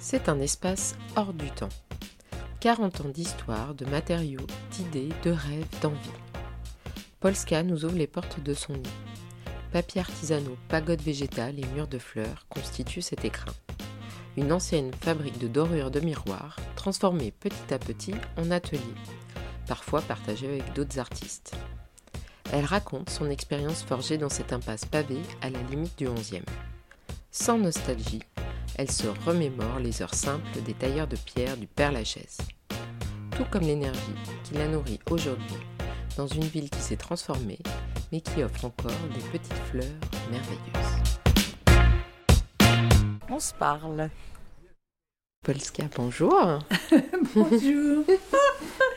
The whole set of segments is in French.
C'est un espace hors du temps. 40 ans d'histoire, de matériaux, d'idées, de rêves, d'envie. Polska nous ouvre les portes de son nid. Papier artisanaux, pagodes végétales et murs de fleurs constituent cet écrin. Une ancienne fabrique de dorures de miroirs, transformée petit à petit en atelier, parfois partagée avec d'autres artistes. Elle raconte son expérience forgée dans cette impasse pavée à la limite du 11e. Sans nostalgie, elle se remémore les heures simples des tailleurs de pierre du Père Lachaise. Tout comme l'énergie qui la nourrit aujourd'hui dans une ville qui s'est transformée, mais qui offre encore des petites fleurs merveilleuses. On se parle. Polska, bonjour. Bonjour.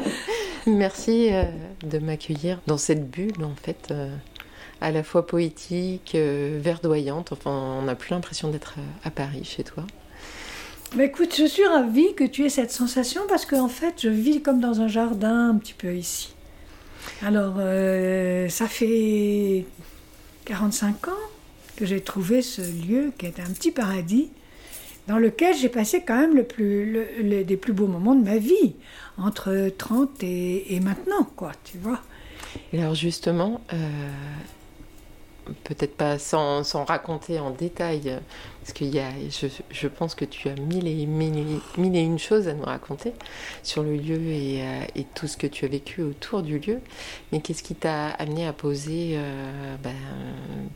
Merci euh, de m'accueillir dans cette bulle, en fait, euh, à la fois poétique, euh, verdoyante. Enfin, on n'a plus l'impression d'être à Paris chez toi. Bah, écoute, je suis ravie que tu aies cette sensation parce qu'en fait, je vis comme dans un jardin un petit peu ici. Alors, euh, ça fait 45 ans que j'ai trouvé ce lieu qui est un petit paradis dans lequel j'ai passé quand même le plus, le- le- des plus beaux moments de ma vie, entre 30 et, et maintenant, quoi, tu vois. Et alors justement, euh, peut-être pas sans, raconter en détail, euh, parce qu'il y a, je, pense que tu as mille et, mille, une choses à nous raconter sur le lieu et, euh, et tout ce que tu as vécu autour du lieu. Mais qu'est-ce qui t'a amené à poser euh, ben,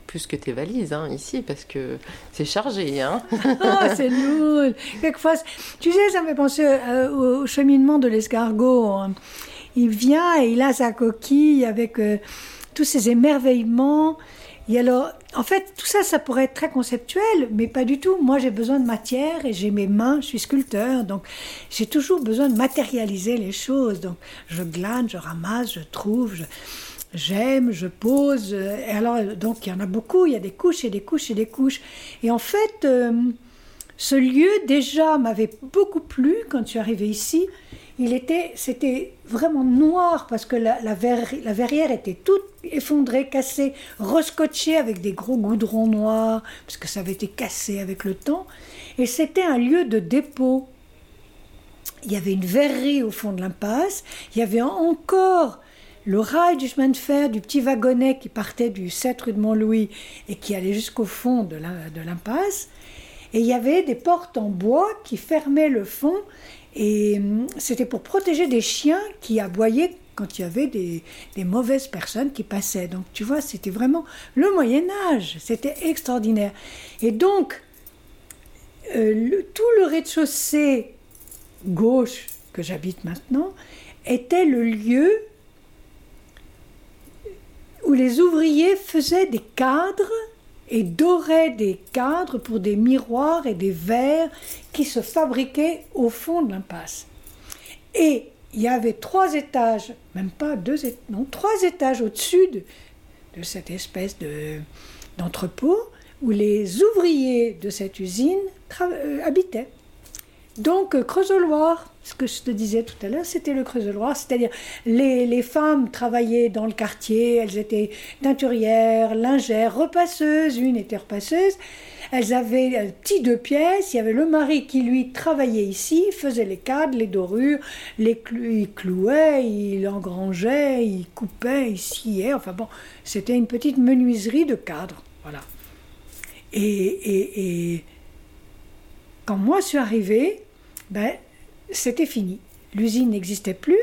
plus que tes valises hein, ici, parce que c'est chargé, hein Oh, c'est lourd. Quelquefois, tu sais, ça me fait penser au, cheminement de l'escargot. hein. Il vient et il a sa coquille avec tous ces émerveillements. Et alors, en fait, tout ça, ça pourrait être très conceptuel, mais pas du tout. Moi, j'ai besoin de matière et j'ai mes mains, je suis sculpteur, donc j'ai toujours besoin de matérialiser les choses. Donc, je glane, je ramasse, je trouve, je- j'aime, je pose. Et alors, donc, il y en a beaucoup, il y a des couches et des couches et des couches. Et en fait, euh, ce lieu déjà m'avait beaucoup plu quand je suis arrivée ici. Il était, c'était vraiment noir parce que la, la, verri- la verrière était toute effondrée, cassée, rescotchée avec des gros goudrons noirs parce que ça avait été cassé avec le temps. Et c'était un lieu de dépôt. Il y avait une verrerie au fond de l'impasse. Il y avait encore le rail du chemin de fer du petit wagonnet qui partait du 7 rue de Montlouis et qui allait jusqu'au fond de l'impasse. Et il y avait des portes en bois qui fermaient le fond. Et hum, c'était pour protéger des chiens qui aboyaient quand il y avait des, mauvaises personnes qui passaient. Donc tu vois, c'était vraiment le Moyen Âge. C'était extraordinaire. Et donc, euh, tout le rez-de-chaussée gauche que j'habite maintenant était le lieu où les ouvriers faisaient des cadres et doraient des cadres pour des miroirs et des verres qui se fabriquaient au fond de l'impasse. Et il y avait trois étages, même pas deux, non, trois étages au-dessus de, cette espèce de, d'entrepôt où les ouvriers de cette usine euh, habitaient. Donc, euh, Creusot-Loire, ce que je te disais tout à l'heure, c'était le Creusot-Loire, c'est-à-dire les, les femmes travaillaient dans le quartier, elles étaient teinturières, lingères, repasseuses, une était repasseuse, elles avaient un petit deux pièces, il y avait le mari qui lui travaillait ici, faisait les cadres, les dorures, les il clouait, il engrangeait, il coupait, il sciait, enfin bon, c'était une petite menuiserie de cadres, voilà. Et, et, et quand moi je suis arrivée, ben, c'était fini. L'usine n'existait plus.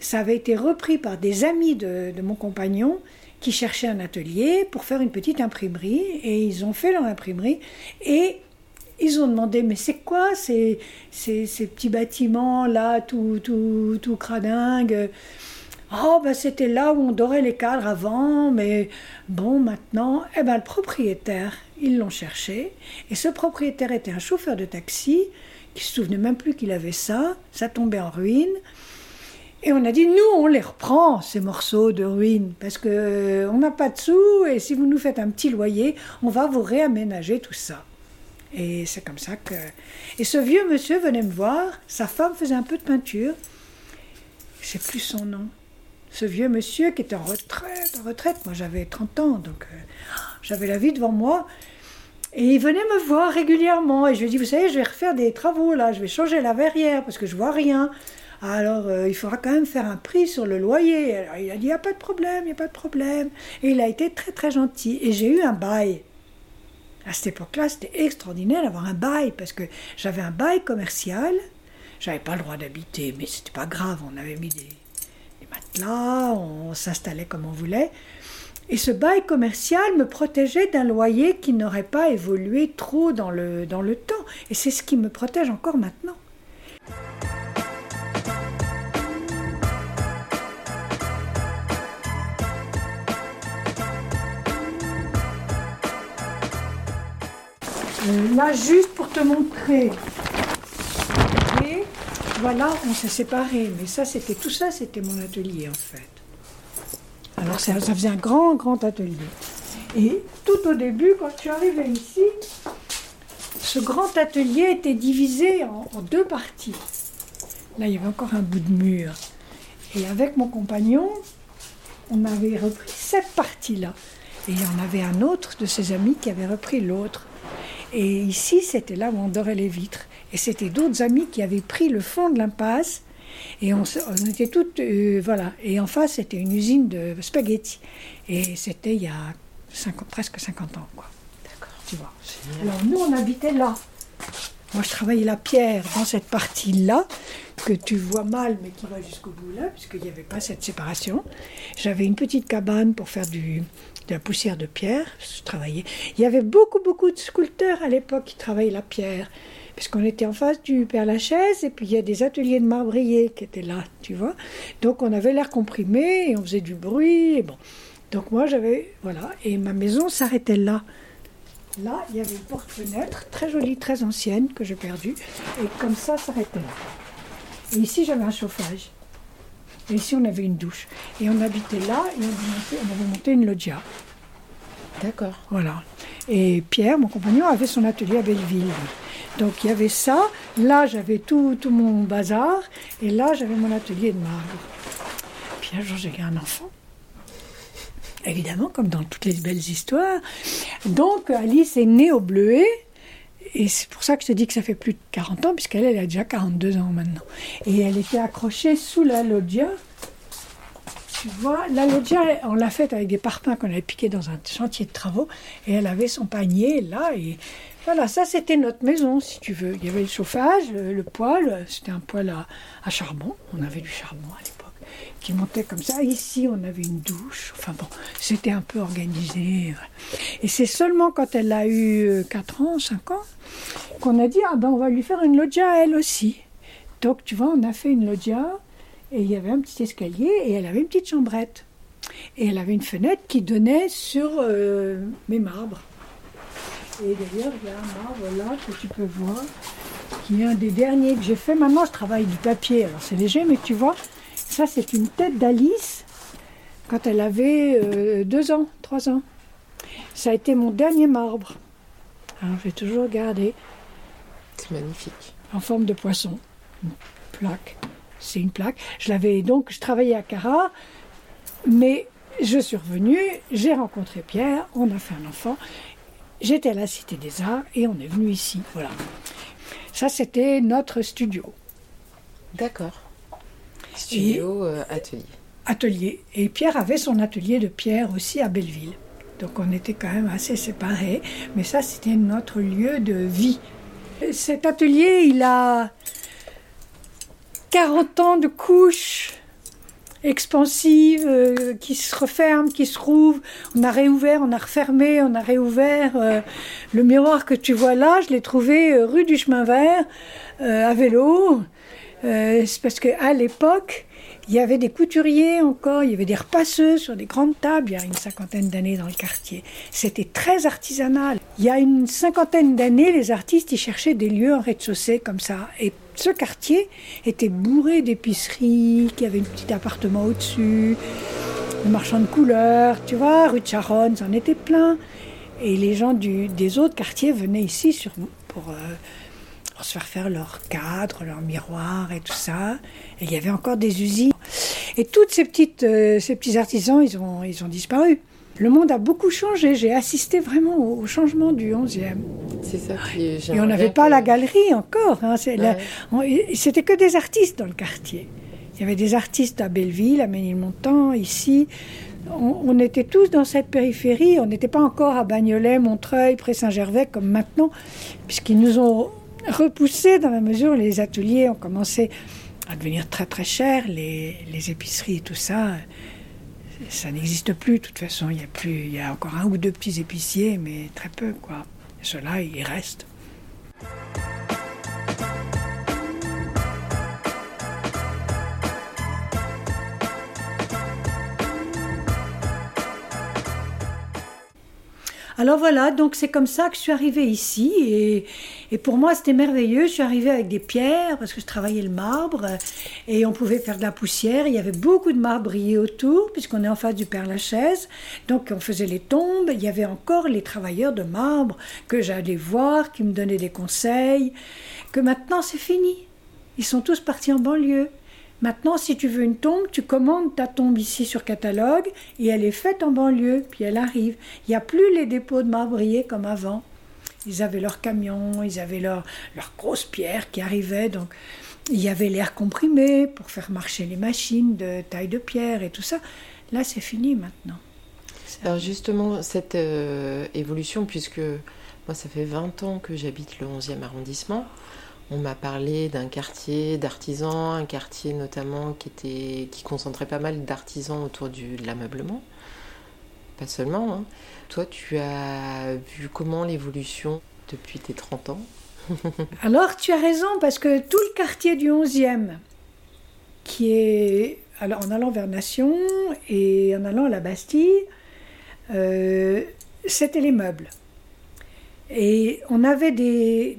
Ça avait été repris par des amis de, mon compagnon qui cherchaient un atelier pour faire une petite imprimerie. Et ils ont fait leur imprimerie. Et ils ont demandé, mais c'est quoi ces, ces, ces petits bâtiments-là, tout, tout, tout cradingue? Oh, ben c'était là où on dorait les cadres avant, mais bon, maintenant, eh ben le propriétaire, ils l'ont cherché, et ce propriétaire était un chauffeur de taxi qui se souvenait même plus qu'il avait ça, ça tombait en ruine, et on a dit, nous, on les reprend, ces morceaux de ruines, parce que euh, on n'a pas de sous, et si vous nous faites un petit loyer, on va vous réaménager tout ça. Et c'est comme ça que... Et ce vieux monsieur venait me voir, sa femme faisait un peu de peinture, je plus son nom. Ce vieux monsieur qui était en retraite, en retraite, moi j'avais 30 ans, donc euh, j'avais la vie devant moi. Et il venait me voir régulièrement. Et je lui ai dit, vous savez, je vais refaire des travaux là, je vais changer la verrière parce que je vois rien. Alors, euh, il faudra quand même faire un prix sur le loyer. Alors, il a dit, il n'y a pas de problème, il n'y a pas de problème. Et il a été très, très gentil. Et j'ai eu un bail. À cette époque-là, c'était extraordinaire d'avoir un bail, parce que j'avais un bail commercial. J'avais pas le droit d'habiter, mais c'était pas grave. On avait mis des, des matelas, on s'installait comme on voulait. Et ce bail commercial me protégeait d'un loyer qui n'aurait pas évolué trop dans le, dans le temps. Et c'est ce qui me protège encore maintenant. Euh, là, juste pour te montrer. Et voilà, on s'est séparés. Mais ça, c'était tout ça, c'était mon atelier en fait. Alors ça, faisait un grand, grand atelier. Et tout au début, quand tu arrivais ici, ce grand atelier était divisé en, en deux parties. Là, il y avait encore un bout de mur. Et avec mon compagnon, on avait repris cette partie-là. Et il y en avait un autre de ses amis qui avait repris l'autre. Et ici, c'était là où on dorait les vitres. Et c'était d'autres amis qui avaient pris le fond de l'impasse. Et on, était toutes. euh, voilà. Et en face, c'était une usine de spaghettis. Et c'était il y a 50 presque 50 ans, quoi. D'accord. Tu vois. Alors nous, on habitait là. Moi, je travaillais la pierre dans cette partie-là, que tu vois mal, mais qui va jusqu'au bout là, puisqu'il n'y avait pas cette séparation. J'avais une petite cabane pour faire du, de la poussière de pierre. Je travaillais. Il y avait beaucoup, beaucoup de sculpteurs à l'époque qui travaillaient la pierre. Puisqu'on était en face du Père Lachaise, et puis il y a des ateliers de marbriers qui étaient là, tu vois. Donc on avait l'air comprimé, et on faisait du bruit, bon. Donc moi j'avais, voilà, et ma maison s'arrêtait là. Là, il y avait une porte-fenêtre très jolie, très ancienne, que j'ai perdue. Et comme ça, s'arrêtait là. Et ici, j'avais un chauffage. Et ici, on avait une douche. Et on habitait là et on avait monté une loggia. D'accord. Voilà. Et Pierre, mon compagnon, avait son atelier à Belleville. Donc il y avait ça. Là, j'avais tout, tout mon bazar. Et là, j'avais mon atelier de marbre. Puis un jour, j'ai eu un enfant. Évidemment, comme dans toutes les belles histoires. Donc Alice est née au Bleuet. Et c'est pour ça que je te dis que ça fait plus de 40 ans, puisqu'elle elle a déjà 42 ans maintenant. Et elle était accrochée sous la loggia. Tu vois, la loggia, on l'a faite avec des parpaings qu'on avait piqués dans un chantier de travaux. Et elle avait son panier là. Et voilà, ça c'était notre maison, si tu veux. Il y avait le chauffage, le, le poêle. C'était un poêle à, charbon. On avait du charbon à l'époque qui montait comme ça. Ici, on avait une douche. Enfin bon, c'était un peu organisé. Et c'est seulement quand elle a eu 4 ans, 5 ans, qu'on a dit, ah ben on va lui faire une loggia elle aussi. Donc tu vois, on a fait une loggia et il y avait un petit escalier et elle avait une petite chambrette. Et elle avait une fenêtre qui donnait sur euh, mes marbres. Et d'ailleurs, il y a un marbre là que tu peux voir, qui est un des derniers que j'ai fait. Maintenant, je travaille du papier, alors c'est léger, mais tu vois, ça c'est une tête d'Alice quand elle avait euh, deux ans, trois ans. Ça a été mon dernier marbre. Alors j'ai toujours gardé C'est magnifique. en forme de poisson. Une plaque. C'est une plaque. Je l'avais donc, je travaillais à Cara, mais je suis revenue, j'ai rencontré Pierre, on a fait un enfant. J'étais à la Cité des Arts et on est venu ici. Voilà. Ça, c'était notre studio, D'accord. Studio, euh, atelier. atelier. Et Pierre avait son atelier de pierre aussi à Belleville. Donc on était quand même assez séparés. Mais ça, c'était notre lieu de vie. Cet atelier, il a 40 ans de couches expansives euh, qui se referment, qui se rouvrent. On a réouvert, on a refermé, on a réouvert. euh, le miroir que tu vois là, je l'ai trouvé euh, rue du Chemin Vert, à vélo. C'est parce qu'à l'époque, il y avait des couturiers encore, il y avait des repasseux sur des grandes tables il y a une cinquantaine d'années dans le quartier. C'était très artisanal. Il y a une cinquantaine d'années, les artistes y cherchaient des lieux en rez-de-chaussée comme ça. Et ce quartier était bourré d'épiceries, qui avait un petit appartement au-dessus, de marchands de couleurs, tu vois, rue de Charonne, c'en était plein. Et les gens des autres quartiers venaient ici sur, pour, euh, pour se faire faire leurs cadres, leurs miroirs et tout ça. Et il y avait encore des usines. Et toutes ces petites, euh, ces petits artisans, ils ont, ils ont disparu. le monde a beaucoup changé. J'ai assisté vraiment au changement du 11e. C'est ça qui. Et on n'avait pas la galerie encore. Hein. C'était que des artistes dans le quartier. Il y avait des artistes à Belleville, à Ménilmontant, ici. On, était tous dans cette périphérie. On n'était pas encore à Bagnolet, Montreuil, Pré-Saint-Gervais comme maintenant, puisqu'ils nous ont repoussés dans la mesure où les ateliers ont commencé à devenir très très chers, les, les épiceries et tout ça ça n'existe plus. De toute façon, il y a plus, il y a encore un ou deux petits épiciers, mais très peu, quoi. Ceux-là, ils restent. Alors voilà, donc c'est comme ça que je suis arrivée ici et, et pour moi c'était merveilleux. Je suis arrivée avec des pierres parce que je travaillais le marbre et on pouvait faire de la poussière. Il y avait beaucoup de marbre brillé autour puisqu'on est en face du Père Lachaise. Donc on faisait les tombes. Il y avait encore les travailleurs de marbre que j'allais voir, qui me donnaient des conseils. Que maintenant c'est fini. Ils sont tous partis en banlieue. Maintenant, si tu veux une tombe, tu commandes ta tombe ici sur catalogue et elle est faite en banlieue, puis elle arrive. Il n'y a plus les dépôts de marbriers comme avant. Ils avaient leurs camions, ils avaient leurs grosses pierres qui arrivaient, donc il y avait l'air comprimé pour faire marcher les machines de taille de pierre et tout ça. Là, c'est fini maintenant. Alors justement, cette euh, évolution, puisque moi, ça fait 20 ans que j'habite le 11e arrondissement, on m'a parlé d'un quartier d'artisans, un quartier notamment qui, était, qui concentrait pas mal d'artisans autour de l'ameublement. Pas seulement. Hein. Toi, tu as vu comment l'évolution depuis tes 30 ans? Alors, tu as raison, parce que tout le quartier du 11e, qui est en allant vers Nation et en allant à la Bastille, euh, c'était les meubles. Et on avait des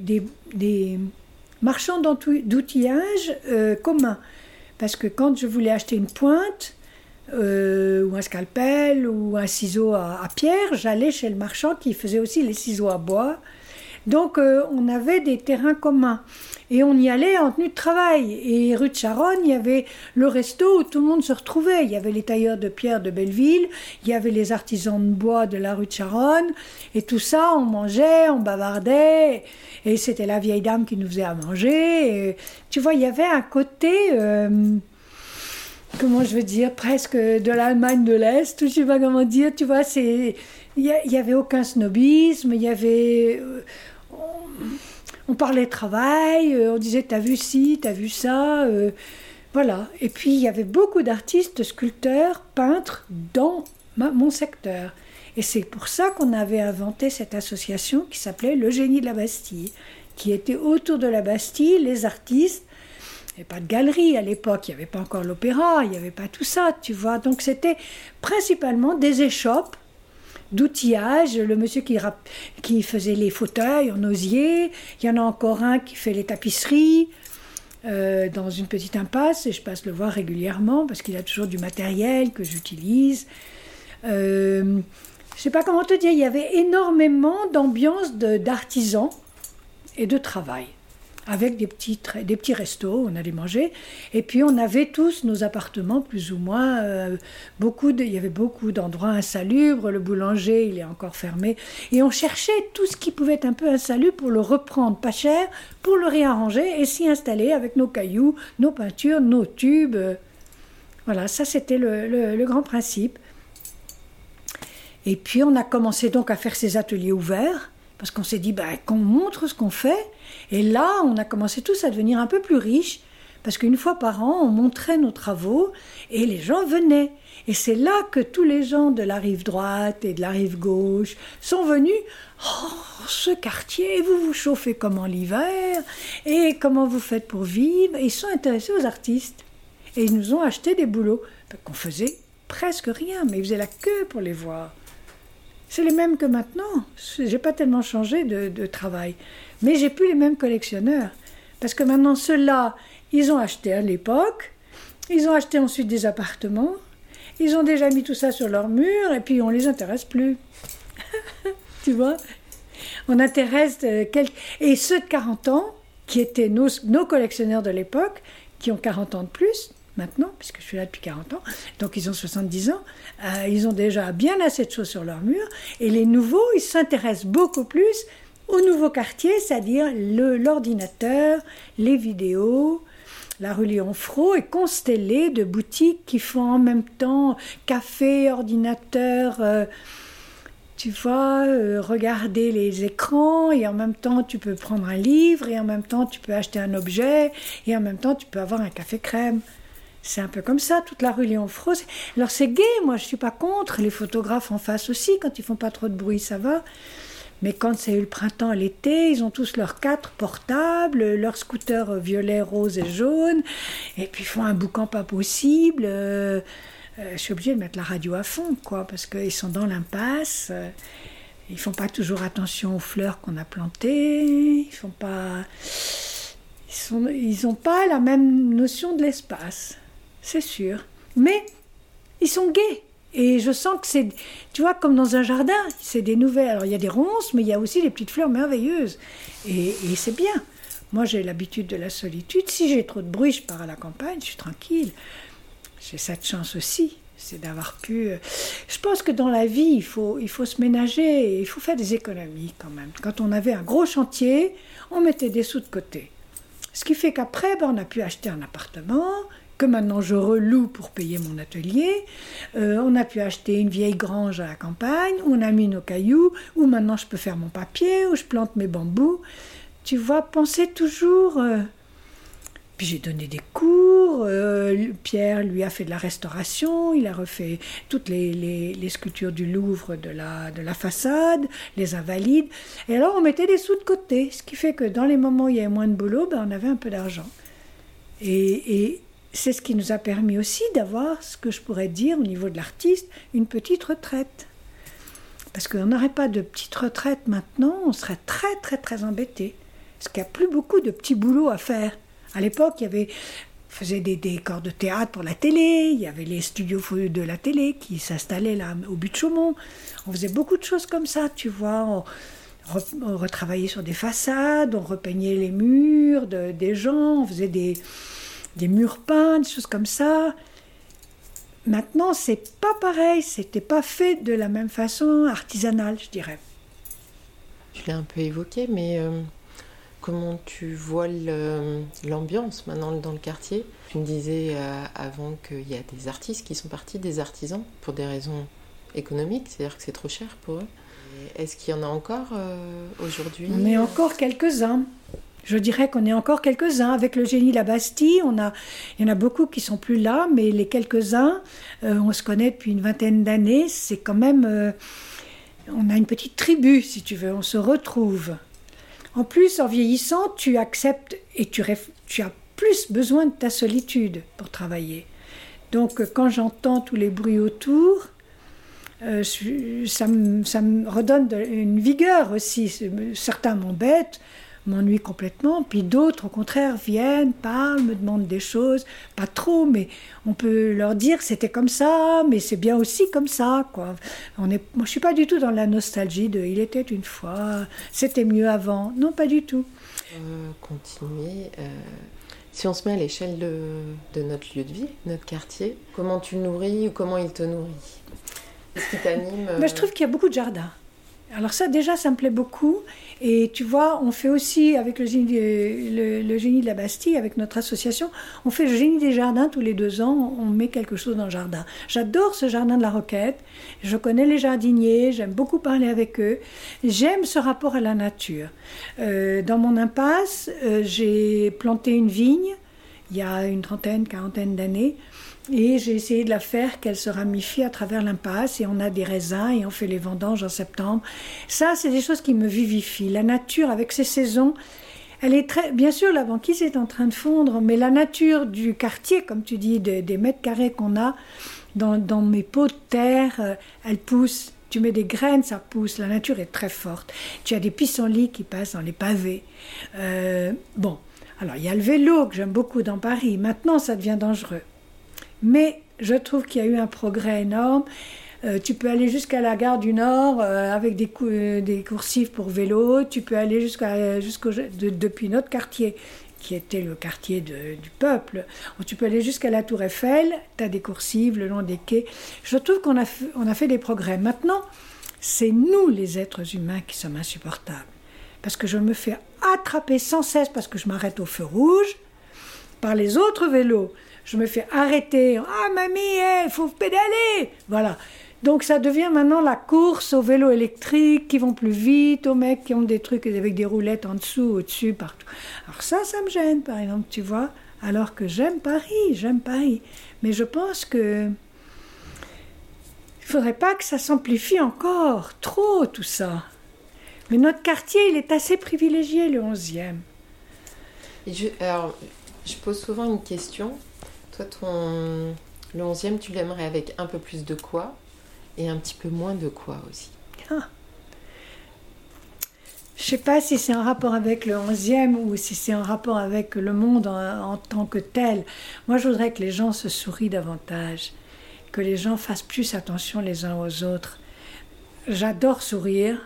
marchand d'outillage euh, commun. Parce que quand je voulais acheter une pointe, euh, ou un scalpel, ou un ciseau à, pierre, j'allais chez le marchand qui faisait aussi les ciseaux à bois. Donc euh, on avait des terrains communs. Et on y allait en tenue de travail. Et rue de Charonne, il y avait le resto où tout le monde se retrouvait. Il y avait les tailleurs de pierre de Belleville, il y avait les artisans de bois de la rue de Charonne. Et tout ça, on mangeait, on bavardait. Et c'était la vieille dame qui nous faisait à manger. tu vois, il y avait un côté... Euh, comment je veux dire, presque de l'Allemagne de l'Est, je sais pas comment dire, tu vois, c'est, il n'y avait aucun snobisme, il y avait, euh, on parlait travail, euh, on disait t'as vu ci, t'as vu ça, euh, voilà. Et puis il y avait beaucoup d'artistes, sculpteurs, peintres dans mon secteur. Et c'est pour ça qu'on avait inventé cette association qui s'appelait Le Génie de la Bastille, qui était autour de la Bastille, les artistes. Il n'y avait pas de galerie à l'époque, il n'y avait pas encore l'opéra, il n'y avait pas tout ça, tu vois. Donc c'était principalement des échoppes d'outillage, le monsieur qui, qui faisait les fauteuils en osier, il y en a encore un qui fait les tapisseries euh, dans une petite impasse et je passe le voir régulièrement parce qu'il a toujours du matériel que j'utilise. Euh, je sais pas comment te dire, il y avait énormément d'ambiance d'artisans et de travail avec des petits, des petits restos, on allait manger. Et puis on avait tous nos appartements, plus ou moins. Euh, beaucoup il y avait beaucoup d'endroits insalubres. Le boulanger, il est encore fermé. Et on cherchait tout ce qui pouvait être un peu insalubre pour le reprendre pas cher, pour le réarranger et s'y installer avec nos cailloux, nos peintures, nos tubes. Voilà, ça c'était le, le grand principe. Et puis on a commencé donc à faire ces ateliers ouverts parce qu'on s'est dit bah, qu'on montre ce qu'on fait. Et là, on a commencé tous à devenir un peu plus riches, parce qu'une fois par an, on montrait nos travaux et les gens venaient. Et c'est là que tous les gens de la rive droite et de la rive gauche sont venus. Oh, ce quartier, vous vous chauffez comment l'hiver Et comment vous faites pour vivre? Ils sont intéressés aux artistes. Et ils nous ont acheté des boulots qu'on faisait presque rien, mais ils faisaient la queue pour les voir. C'est les mêmes que maintenant. J'ai pas tellement changé de, travail. Mais j'ai plus les mêmes collectionneurs. Parce que maintenant, ceux-là, ils ont acheté à l'époque, ils ont acheté ensuite des appartements, ils ont déjà mis tout ça sur leur mur, et puis on les intéresse plus. tu vois? On intéresse euh, quelques... Et ceux de 40 ans, qui étaient nos, nos collectionneurs de l'époque, qui ont 40 ans de plus, maintenant, puisque je suis là depuis 40 ans, donc ils ont 70 ans, euh, ils ont déjà bien assez de choses sur leur mur, et les nouveaux, ils s'intéressent beaucoup plus au nouveau quartier, c'est-à-dire l'ordinateur, les vidéos, la rue Léon-Fro est constellée de boutiques qui font en même temps café, ordinateur, euh, tu vois, euh, regarder les écrans et en même temps tu peux prendre un livre et en même temps tu peux acheter un objet et en même temps tu peux avoir un café crème. C'est un peu comme ça, toute la rue Léon-Fro. Alors c'est gai, moi je suis pas contre. Les photographes en face aussi, quand ils font pas trop de bruit, ça va. Mais quand c'est le printemps et l'été, ils ont tous leurs quatre portables, leurs scooters violets, roses et jaunes, et puis ils font un boucan pas possible. Euh, euh, je suis obligée de mettre la radio à fond, quoi, parce qu'ils sont dans l'impasse. Euh, ils font pas toujours attention aux fleurs qu'on a plantées. Ils font pas. Ils n'ont pas la même notion de l'espace, c'est sûr. Mais ils sont gays. Et je sens que c'est, tu vois, comme dans un jardin, c'est des nouvelles. Alors il y a des ronces, mais il y a aussi des petites fleurs merveilleuses. Et, et c'est bien. Moi, j'ai l'habitude de la solitude. Si j'ai trop de bruit, je pars à la campagne, je suis tranquille. J'ai cette chance aussi, c'est d'avoir pu. Euh, je pense que dans la vie, il faut, il faut se ménager, il faut faire des économies quand même. Quand on avait un gros chantier, on mettait des sous de côté. Ce qui fait qu'après, ben, on a pu acheter un appartement, que maintenant je reloue pour payer mon atelier. Euh, on a pu acheter une vieille grange à la campagne, où on a mis nos cailloux, où maintenant je peux faire mon papier, où je plante mes bambous. Tu vois, penser toujours. Euh, puis j'ai donné des cours, euh, Pierre lui a fait de la restauration, il a refait toutes les, sculptures du Louvre de la, de la façade, les invalides. Et alors on mettait des sous de côté, ce qui fait que dans les moments où il y avait moins de boulot, ben, on avait un peu d'argent. Et, c'est ce qui nous a permis aussi d'avoir ce que je pourrais dire au niveau de l'artiste, une petite retraite. Parce qu'on n'aurait pas de petite retraite maintenant, on serait très très très embêté. Parce qu'il n'y a plus beaucoup de petits boulots à faire. À l'époque, il y avait faisait des décors de théâtre pour la télé, il y avait les studios de la télé qui s'installaient là au but de Chaumont. On faisait beaucoup de choses comme ça, tu vois. On, retravaillait sur des façades, on repeignait les murs des gens, on faisait des, des murs peints, des choses comme ça. Maintenant, c'est pas pareil, c'était pas fait de la même façon artisanale, je dirais. Je l'ai un peu évoqué, mais euh, comment tu vois l'ambiance maintenant dans le quartier? Tu me disais euh, avant qu'il y a des artistes qui sont partis, des artisans, pour des raisons économiques, c'est-à-dire que c'est trop cher pour eux. Est-ce qu'il y en a encore euh, aujourd'hui? On est encore quelques-uns. Je dirais qu'on est encore quelques-uns. Avec le génie la Bastille, on a, il y en a beaucoup qui sont plus là, mais les quelques-uns, euh, on se connaît depuis une vingtaine d'années. C'est quand même, euh, on a une petite tribu, si tu veux. On se retrouve. En plus, en vieillissant, tu acceptes et tu, as plus besoin de ta solitude pour travailler. Donc, quand j'entends tous les bruits autour, euh, ça, me, redonne une vigueur aussi. Certains m'embêtent, m'ennuie complètement. Puis d'autres, au contraire, viennent, parlent, me demandent des choses, pas trop, mais on peut leur dire c'était comme ça, mais c'est bien aussi comme ça. Quoi. On est, moi, je suis pas du tout dans la nostalgie de il était une fois, c'était mieux avant. Non, pas du tout. Euh, continuer. Euh, si on se met à l'échelle de, de, notre lieu de vie, notre quartier, comment tu nourris ou comment il te nourrit? Qu'est-ce qui t'anime? Ben, Je trouve qu'il y a beaucoup de jardins. Alors ça, déjà, ça me plaît beaucoup. Et tu vois, on fait aussi, avec le génie, de la Bastille, avec notre association, on fait le génie des jardins tous les deux ans, on met quelque chose dans le jardin. J'adore ce jardin de la Roquette, je connais les jardiniers, j'aime beaucoup parler avec eux, j'aime ce rapport à la nature. Euh, dans mon impasse, euh, j'ai planté une vigne il y a une trentaine, quarantaine d'années. Et j'ai essayé de la faire qu'elle se ramifie à travers l'impasse et on a des raisins et on fait les vendanges en septembre. Ça, c'est des choses qui me vivifient. La nature avec ses saisons, elle est très. Bien sûr, la banquise est en train de fondre, mais la nature du quartier, comme tu dis, des mètres carrés qu'on a dans, mes pots de terre, euh, elle pousse. Tu mets des graines, ça pousse. La nature est très forte. Tu as des pissenlits qui passent dans les pavés. Euh, bon, alors il y a le vélo que j'aime beaucoup dans Paris. Maintenant, ça devient dangereux. Mais je trouve qu'il y a eu un progrès énorme. Euh, tu peux aller jusqu'à la gare du Nord euh, avec des, euh, des, coursives pour vélo. Tu peux aller jusqu'à, depuis notre quartier, qui était le quartier du peuple. tu peux aller jusqu'à la Tour Eiffel, tu as des coursives le long des quais. Je trouve qu'on a, a fait des progrès. Maintenant, c'est nous les êtres humains qui sommes insupportables. Parce que je me fais attraper sans cesse parce que je m'arrête au feu rouge par les autres vélos. Je me fais arrêter. Ah mamie, il faut pédaler. Voilà. Donc ça devient maintenant la course aux vélos électriques qui vont plus vite, aux mecs qui ont des trucs avec des roulettes en dessous, au-dessus, partout. Alors ça, ça me gêne, par exemple, tu vois. Alors que j'aime Paris, j'aime Paris. Mais je pense que il faudrait pas que ça s'amplifie encore, trop tout ça. Mais notre quartier, il est assez privilégié, le 11e. je, alors, je pose souvent une question. Toi, ton, le 11e, tu l'aimerais avec un peu plus de quoi et un petit peu moins de quoi aussi? Ah. Je sais pas si c'est un rapport avec le 11e ou si c'est un rapport avec le monde en, tant que tel. Moi, je voudrais que les gens se sourient davantage, que les gens fassent plus attention les uns aux autres. J'adore sourire.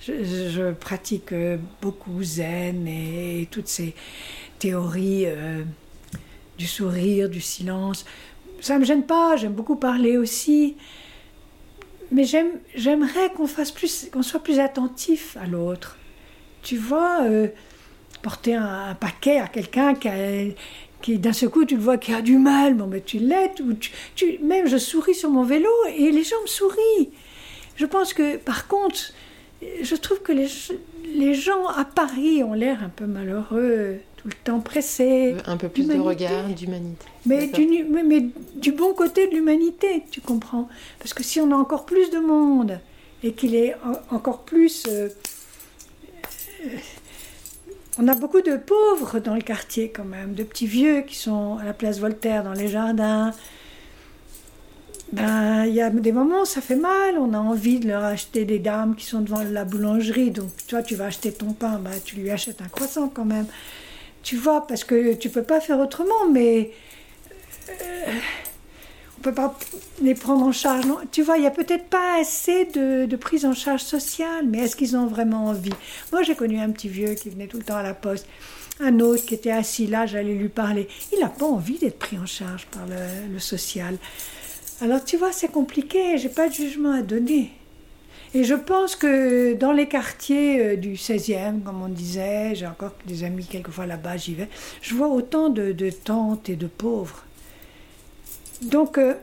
Je, pratique euh, beaucoup zen et, toutes ces théories euh, du sourire, du silence. Ça me gêne pas. J'aime beaucoup parler aussi mais j'aimerais qu'on fasse plus, qu'on soit plus attentif à l'autre. Tu vois, euh, porter un, paquet à quelqu'un qui, qui d'un seul coup tu le vois qui a du mal, bon mais tu l'aides, même je souris sur mon vélo et les gens me sourient. Je pense que par contre, je trouve que les, les gens à Paris ont l'air un peu malheureux le temps pressé. Un peu plus de regard, d'humanité. Mais du, mais, du bon côté de l'humanité, tu comprends Parce que si on a encore plus de monde et qu'il est encore plus... Euh, euh, on a beaucoup de pauvres dans le quartier quand même, de petits vieux qui sont à la place Voltaire dans les jardins. Ben, il y a des moments où ça fait mal, on a envie de leur acheter des dames qui sont devant la boulangerie, donc toi tu vas acheter ton pain, ben, tu lui achètes un croissant quand même tu vois, parce que tu peux pas faire autrement, mais euh, on peut pas les prendre en charge. Tu vois, il y a peut-être pas assez de, prise en charge sociale, mais est-ce qu'ils ont vraiment envie? Moi, j'ai connu un petit vieux qui venait tout le temps à la poste, un autre qui était assis là, j'allais lui parler. Il n'a pas envie d'être pris en charge par le, le social. Alors, tu vois, c'est compliqué, j'ai pas de jugement à donner. Et je pense que dans les quartiers euh, du 16e, comme on disait, j'ai encore des amis quelquefois là-bas, j'y vais, je vois autant de, tantes et de pauvres. Donc, euh,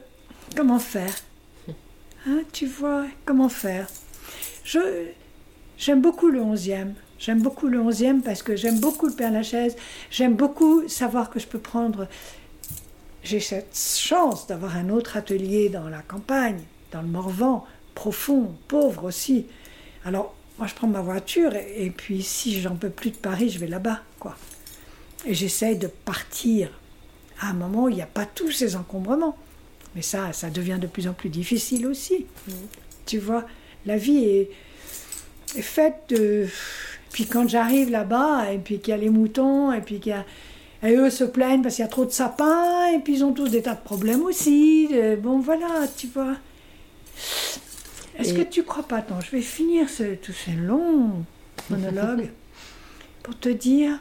comment faire? Hein, Tu vois, comment faire? Je, J'aime beaucoup le 11e. J'aime beaucoup le 11e parce que j'aime beaucoup le Père Lachaise. J'aime beaucoup savoir que je peux prendre. J'ai cette chance d'avoir un autre atelier dans la campagne, dans le Morvan, profond, pauvre aussi. Alors, moi, je prends ma voiture et, puis si j'en peux plus de Paris, je vais là-bas, quoi. Et j'essaye de partir à un moment où il n'y a pas tous ces encombrements. Mais ça, ça devient de plus en plus difficile aussi. Mm. Tu vois, la vie est, est faite de... Puis quand j'arrive là-bas, et puis qu'il y a les moutons, et puis qu'il y a... Et eux se plaignent parce qu'il y a trop de sapins, et puis ils ont tous des tas de problèmes aussi. Bon, voilà, tu vois. Est-ce que tu crois pas Attends, je vais finir ce, tout ce long monologue pour te dire.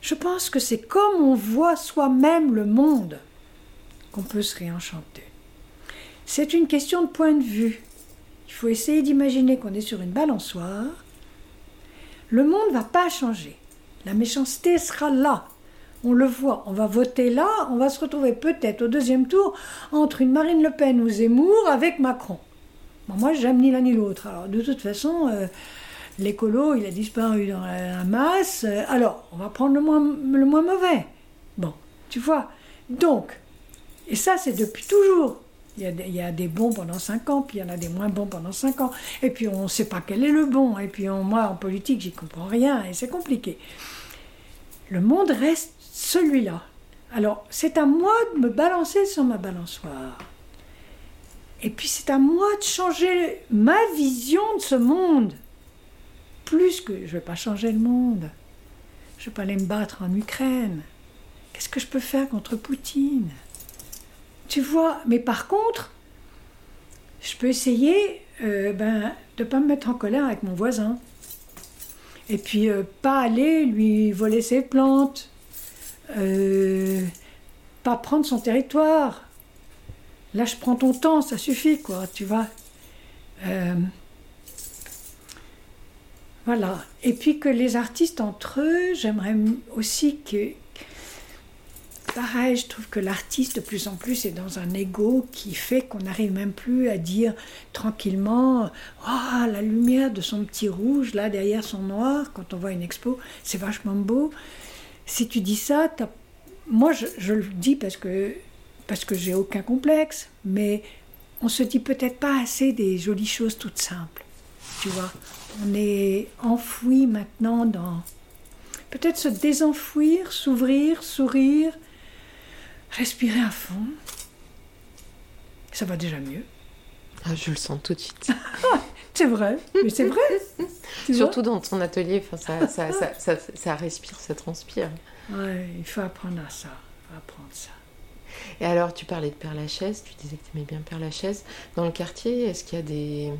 Je pense que c'est comme on voit soi-même le monde qu'on peut se réenchanter. C'est une question de point de vue. Il faut essayer d'imaginer qu'on est sur une balançoire. Le monde ne va pas changer. La méchanceté sera là on le voit, on va voter là, on va se retrouver peut-être au deuxième tour entre une Marine Le Pen ou Zemmour avec Macron. moi, j'aime ni l'un ni l'autre. Alors, de toute façon, euh, l'écolo, il a disparu dans la, masse. Euh, alors, on va prendre le moins, mauvais. Bon, tu vois. Donc, et ça, c'est depuis toujours. Il y, a des, il y, a des, bons pendant 5 ans, puis il y en a des moins bons pendant 5 ans. Et puis on ne sait pas quel est le bon. Et puis moi, en politique, j'y comprends rien et c'est compliqué. Le monde reste celui-là. Alors, c'est à moi de me balancer sur ma balançoire. Et puis c'est à moi de changer ma vision de ce monde. Plus que je ne vais pas changer le monde. Je ne vais pas aller me battre en Ukraine. Qu'est-ce que je peux faire contre Poutine? Tu vois, mais par contre, je peux essayer euh, ben, de ne pas me mettre en colère avec mon voisin. Et puis, euh, pas aller lui voler ses plantes. Euh, pas prendre son territoire. Là, je prends ton temps, ça suffit, quoi, tu vois. voilà. Et puis que les artistes entre eux, j'aimerais aussi que, pareil, je trouve que l'artiste de plus en plus est dans un ego qui fait qu'on n'arrive même plus à dire tranquillement Ah, la lumière de son petit rouge là derrière son noir, quand on voit une expo, c'est vachement beau. Si tu dis ça, moi je, le dis parce que, parce que j'ai aucun complexe, mais on se dit peut-être pas assez des jolies choses toutes simples. Tu vois, on est enfoui maintenant dans. Peut-être se désenfouir, s'ouvrir, sourire, Respirer à fond. Ça va déjà mieux. Ah, je le sens tout de suite. c'est vrai, mais c'est vrai. Surtout dans ton atelier, ça, ça, ça, ça, respire, ça transpire. Ouais, il faut apprendre à ça. apprendre ça. Et alors, tu parlais de Père Lachaise, tu disais que tu aimais bien Père Lachaise. Dans le quartier, est-ce qu'il y a des,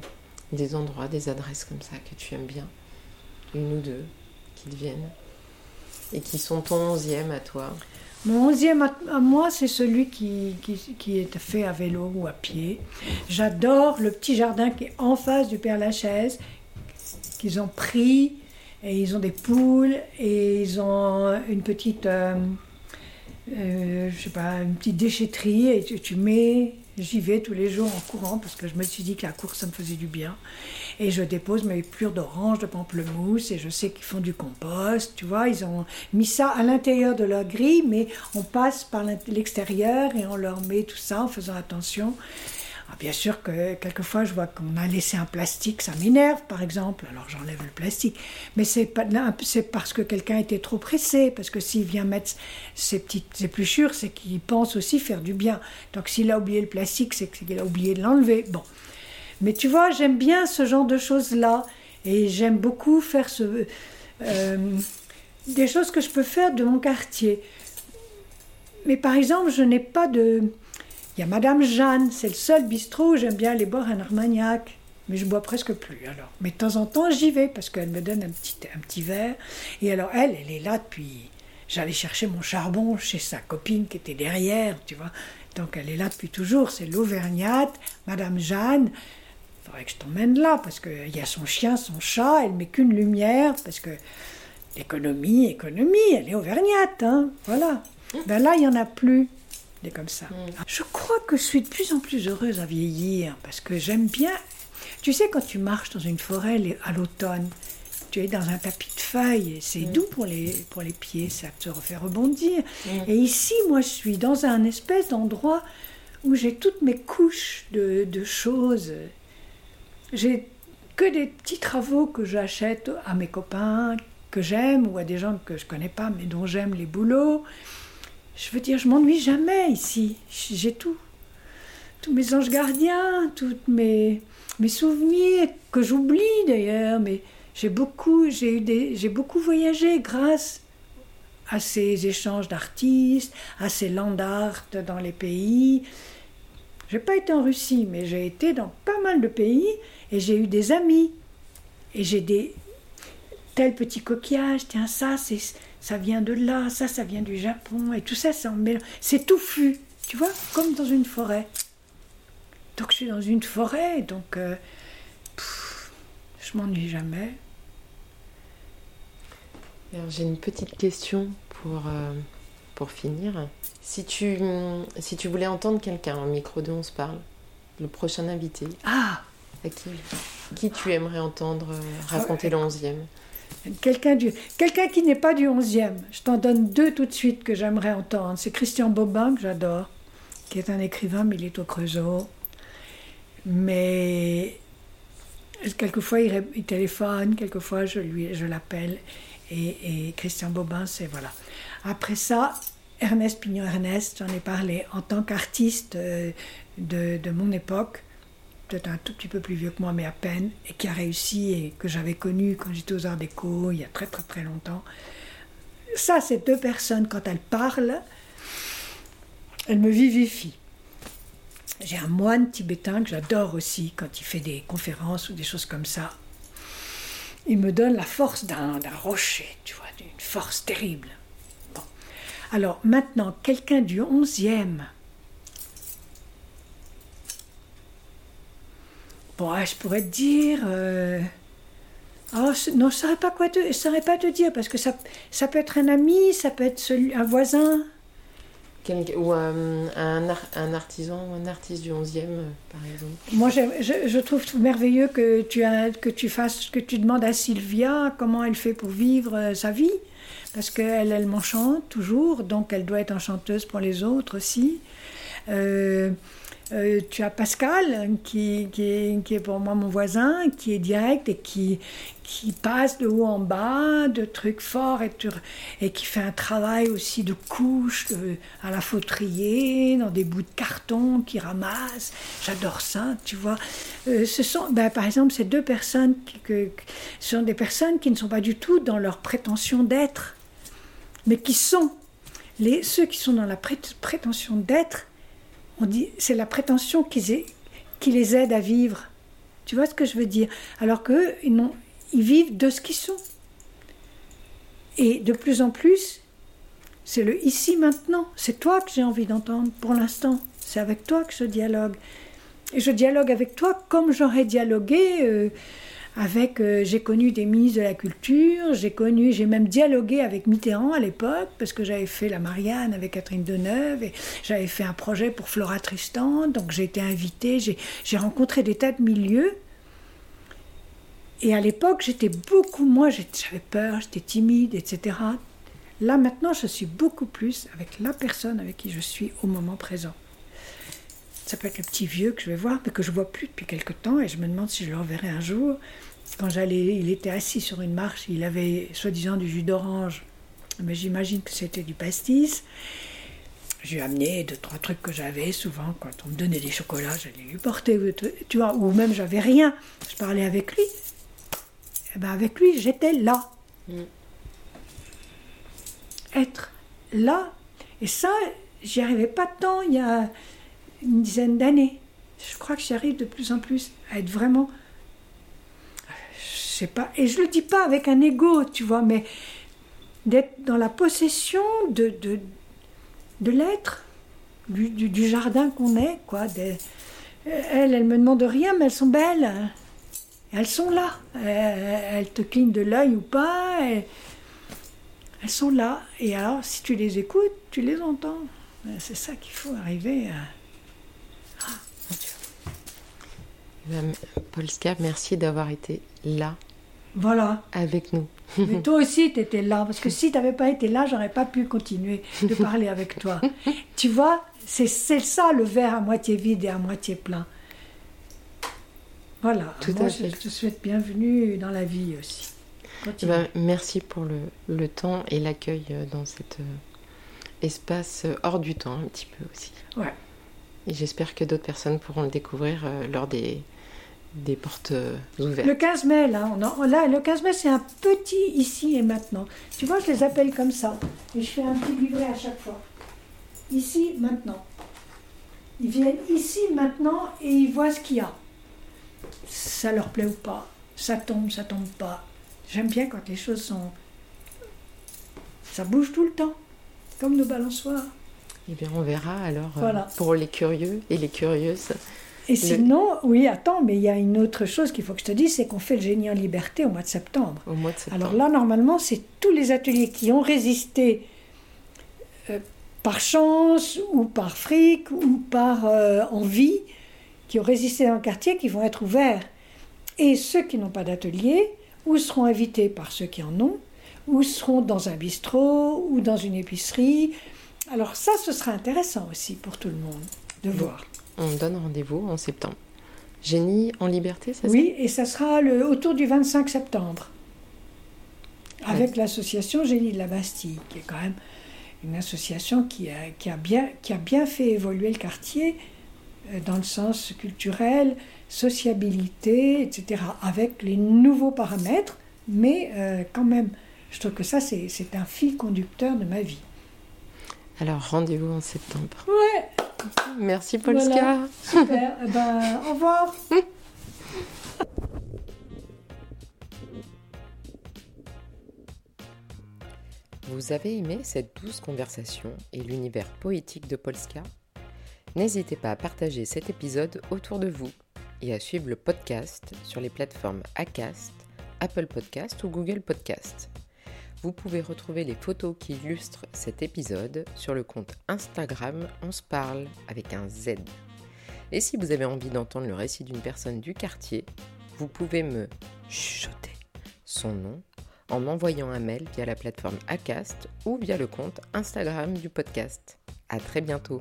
des endroits, des adresses comme ça que tu aimes bien? Une ou deux qui te viennent Et qui sont ton onzième à toi? Mon onzième à moi, c'est celui qui, qui, est fait à vélo ou à pied. J'adore le petit jardin qui est en face du Père Lachaise, qu'ils ont pris, et ils ont des poules, et ils ont une petite, euh, euh, je sais pas, une petite déchetterie, et tu mets J'y vais tous les jours en courant parce que je me suis dit que la course, ça me faisait du bien. Et je dépose mes plures d'orange, de pamplemousse, et je sais qu'ils font du compost. Tu vois, ils ont mis ça à l'intérieur de leur grille, mais on passe par l'extérieur et on leur met tout ça en faisant attention. Ah, bien sûr que quelquefois je vois qu'on a laissé un plastique, ça m'énerve par exemple, alors j'enlève le plastique. Mais c'est parce que quelqu'un était trop pressé, parce que s'il vient mettre ses petites épluchures, c'est qu'il pense aussi faire du bien. Donc s'il a oublié le plastique, c'est qu'il a oublié de l'enlever. Bon. Mais tu vois, j'aime bien ce genre de choses-là. Et j'aime beaucoup faire euh, des choses que je peux faire de mon quartier. Mais par exemple, je n'ai pas de il y a Madame Jeanne, c'est le seul bistrot où j'aime bien aller boire un armagnac. Mais je bois presque plus alors. Mais de temps en temps, j'y vais parce qu'elle me donne un petit, un petit verre. Et alors, elle, elle est là depuis. J'allais chercher mon charbon chez sa copine qui était derrière, tu vois. Donc elle est là depuis toujours. C'est l'Auvergnate, Madame Jeanne. Il faudrait que je t'emmène là parce qu'il y a son chien, son chat. Elle met qu'une lumière parce que l'économie, économie, elle est Auvergnate, hein. Voilà. Ben là, il n'y en a plus comme ça. Mm. Je crois que je suis de plus en plus heureuse à vieillir parce que j'aime bien. Tu sais, quand tu marches dans une forêt à l'automne, tu es dans un tapis de feuilles, c'est mm. doux pour les, pour les pieds, ça te refait rebondir. Mm. Et ici, moi, je suis dans un espèce d'endroit où j'ai toutes mes couches de, de choses. J'ai que des petits travaux que j'achète à mes copains que j'aime ou à des gens que je connais pas mais dont j'aime les boulots. Je veux dire, je m'ennuie jamais ici. J'ai tout. Tous mes anges gardiens, tous mes, mes souvenirs, que j'oublie d'ailleurs, mais j'ai beaucoup, beaucoup voyagé grâce à ces échanges d'artistes, à ces land art dans les pays. J'ai pas été en Russie, mais j'ai été dans pas mal de pays et j'ai eu des amis. Et j'ai des tel petit coquillage, tiens ça c'est ça vient de là, ça, ça vient du Japon, et tout ça, c'est touffu, tu vois, comme dans une forêt. Donc je suis dans une forêt, donc euh, je m'ennuie jamais. J'ai une petite question pour, euh, pour finir. Si tu, si tu voulais entendre quelqu'un au micro de On se parle, le prochain invité, ah à qui, qui tu aimerais entendre euh, raconter le onzième? Quelqu'un quelqu'un qui n'est pas du 11e. Je t'en donne deux tout de suite que j'aimerais entendre. C'est Christian Bobin, que j'adore, qui est un écrivain, mais il est au Creusot. Mais quelquefois il, téléphone, quelquefois je, lui, je l'appelle. Et, Christian Bobin, c'est voilà. Après ça, Ernest Pignon-Ernest, j'en ai parlé en tant qu'artiste euh, de, de mon époque peut-être un tout petit peu plus vieux que moi, mais à peine, et qui a réussi et que j'avais connu quand j'étais aux Arts Déco il y a très très très longtemps. Ça, ces deux personnes, quand elles parlent, elles me vivifient. J'ai un moine tibétain que j'adore aussi quand il fait des conférences ou des choses comme ça. Il me donne la force d'un rocher, tu vois, d'une force terrible. Bon. Alors maintenant, quelqu'un du 11e. Bon, ah, je pourrais te dire. euh, je- non, je ne saurais pas quoi te, je saurais pas te dire parce que ça, ça peut être un ami, ça peut être celui- un voisin. Ou euh, un, ar- un artisan ou un artiste du 11e, euh, par exemple. Moi, je, je trouve merveilleux que tu, as- que tu fasses, que tu demandes à Sylvia comment elle fait pour vivre euh, sa vie, parce qu'elle, elle m'enchante toujours, donc elle doit être enchanteuse pour les autres aussi. Euh, euh, tu as Pascal, qui, qui, est, qui est pour moi mon voisin, qui est direct et qui, qui passe de haut en bas, de trucs forts, et, qui fait un travail aussi de couches à la fautrier, dans des bouts de carton, qui ramasse. J'adore ça, tu vois. Euh, ce sont, ben, par exemple, ces deux personnes, qui, sont des personnes qui ne sont pas du tout dans leur prétention d'être, mais qui sont. Les, ceux qui sont dans la prét- prétention d'être, on dit, c'est la prétention qui les aide à vivre. Tu vois ce que je veux dire? Alors qu'eux, ils vivent de ce qu'ils sont. Et de plus en plus, c'est le ici maintenant. C'est toi que j'ai envie d'entendre pour l'instant. C'est avec toi que je dialogue. Et je dialogue avec toi comme j'aurais dialogué euh, avec. euh, j'ai connu des ministres de la Culture, j'ai connu, j'ai même dialogué avec Mitterrand à l'époque, parce que j'avais fait la Marianne avec Catherine Deneuve, et j'avais fait un projet pour Flora Tristan, donc j'ai été invitée, j'ai rencontré des tas de milieux. Et à l'époque, j'étais beaucoup moins, j'avais peur, j'étais timide, etc. Là maintenant, je suis beaucoup plus avec la personne avec qui je suis au moment présent. Ça peut être le petit vieux que je vais voir, mais que je vois plus depuis quelque temps, et je me demande si je le reverrai un jour. Quand j'allais, il était assis sur une marche, il avait soi-disant du jus d'orange, mais j'imagine que c'était du pastis. Je lui ai amené deux, trois trucs que j'avais. Souvent, quand on me donnait des chocolats, j'allais lui porter, tu vois, ou même j'avais rien. Je parlais avec lui. Eh ben avec lui, j'étais là. Mm. Être là. Et ça, j'y arrivais pas tant il y a une dizaine d'années. Je crois que j'y arrive de plus en plus à être vraiment. Sais pas. Et je le dis pas avec un ego, tu vois, mais d'être dans la possession de, de, l'être, du, jardin qu'on est, quoi. Elles, elles me demandent rien, mais elles sont belles. Elles sont là. Elles, te clignent de l'œil ou pas. Elles, sont là. Et alors, si tu les écoutes, tu les entends. C'est ça qu'il faut arriver à. Ben, Polska, merci d'avoir été là Voilà. avec nous. Mais toi aussi, tu étais là. Parce que si tu n'avais pas été là, j'aurais pas pu continuer de parler avec toi. Tu vois, c'est ça le verre à moitié vide et à moitié plein. Voilà. Tout Moi, à je fait. te souhaite bienvenue dans la vie aussi. Ben, merci pour le, le temps et l'accueil euh, dans cet euh, espace euh, hors du temps, un petit peu aussi. Ouais. Et j'espère que d'autres personnes pourront le découvrir euh, lors des, des portes euh, ouvertes. Le 15 mai, là, on en- là, le 15 mai, c'est un petit ici et maintenant. Tu vois, je les appelle comme ça. Et je fais un petit livret à chaque fois. Ici, maintenant. Ils viennent ici, maintenant, et ils voient ce qu'il y a. Ça leur plaît ou pas. Ça tombe, ça tombe pas. J'aime bien quand les choses sont... Ça bouge tout le temps. Comme nos balançoires. Eh bien, on verra alors euh, Voilà. pour les curieux et les curieuses. Et sinon, oui, attends, mais il y a une autre chose qu'il faut que je te dise, c'est qu'on fait le génie en liberté au mois de septembre. Au mois de septembre. Alors là, normalement, c'est tous les ateliers qui ont résisté euh, par chance ou par fric ou par euh, envie, qui ont résisté dans le quartier, qui vont être ouverts. Et ceux qui n'ont pas d'atelier, ou seront invités par ceux qui en ont, ou seront dans un bistrot ou dans une épicerie. Alors ça, ce sera intéressant aussi pour tout le monde de voir. On donne rendez-vous en septembre. Génie en liberté, ça? Oui, et ça sera le, autour du 25 septembre. Avec l'association Génie de la Bastille, qui est quand même une association qui a, qui a, bien, qui a bien fait évoluer le quartier euh, dans le sens culturel, sociabilité, etc., avec les nouveaux paramètres, mais euh, quand même, je trouve que ça, c'est c'est un fil conducteur de ma vie. Alors, rendez-vous en septembre. Ouais, Merci Polska. Voilà. Super. Eh ben, au revoir. Vous avez aimé cette douce conversation et l'univers poétique de Polska? N'hésitez pas à partager cet épisode autour de vous et à suivre le podcast sur les plateformes Acast, Apple Podcast ou Google Podcast. Vous pouvez retrouver les photos qui illustrent cet épisode sur le compte Instagram On se parle avec un Z. Et si vous avez envie d'entendre le récit d'une personne du quartier, vous pouvez me chuchoter son nom en m'envoyant un mail via la plateforme Acast ou via le compte Instagram du podcast. À très bientôt.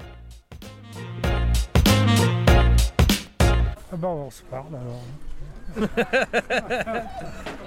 Ah bah on se parle alors.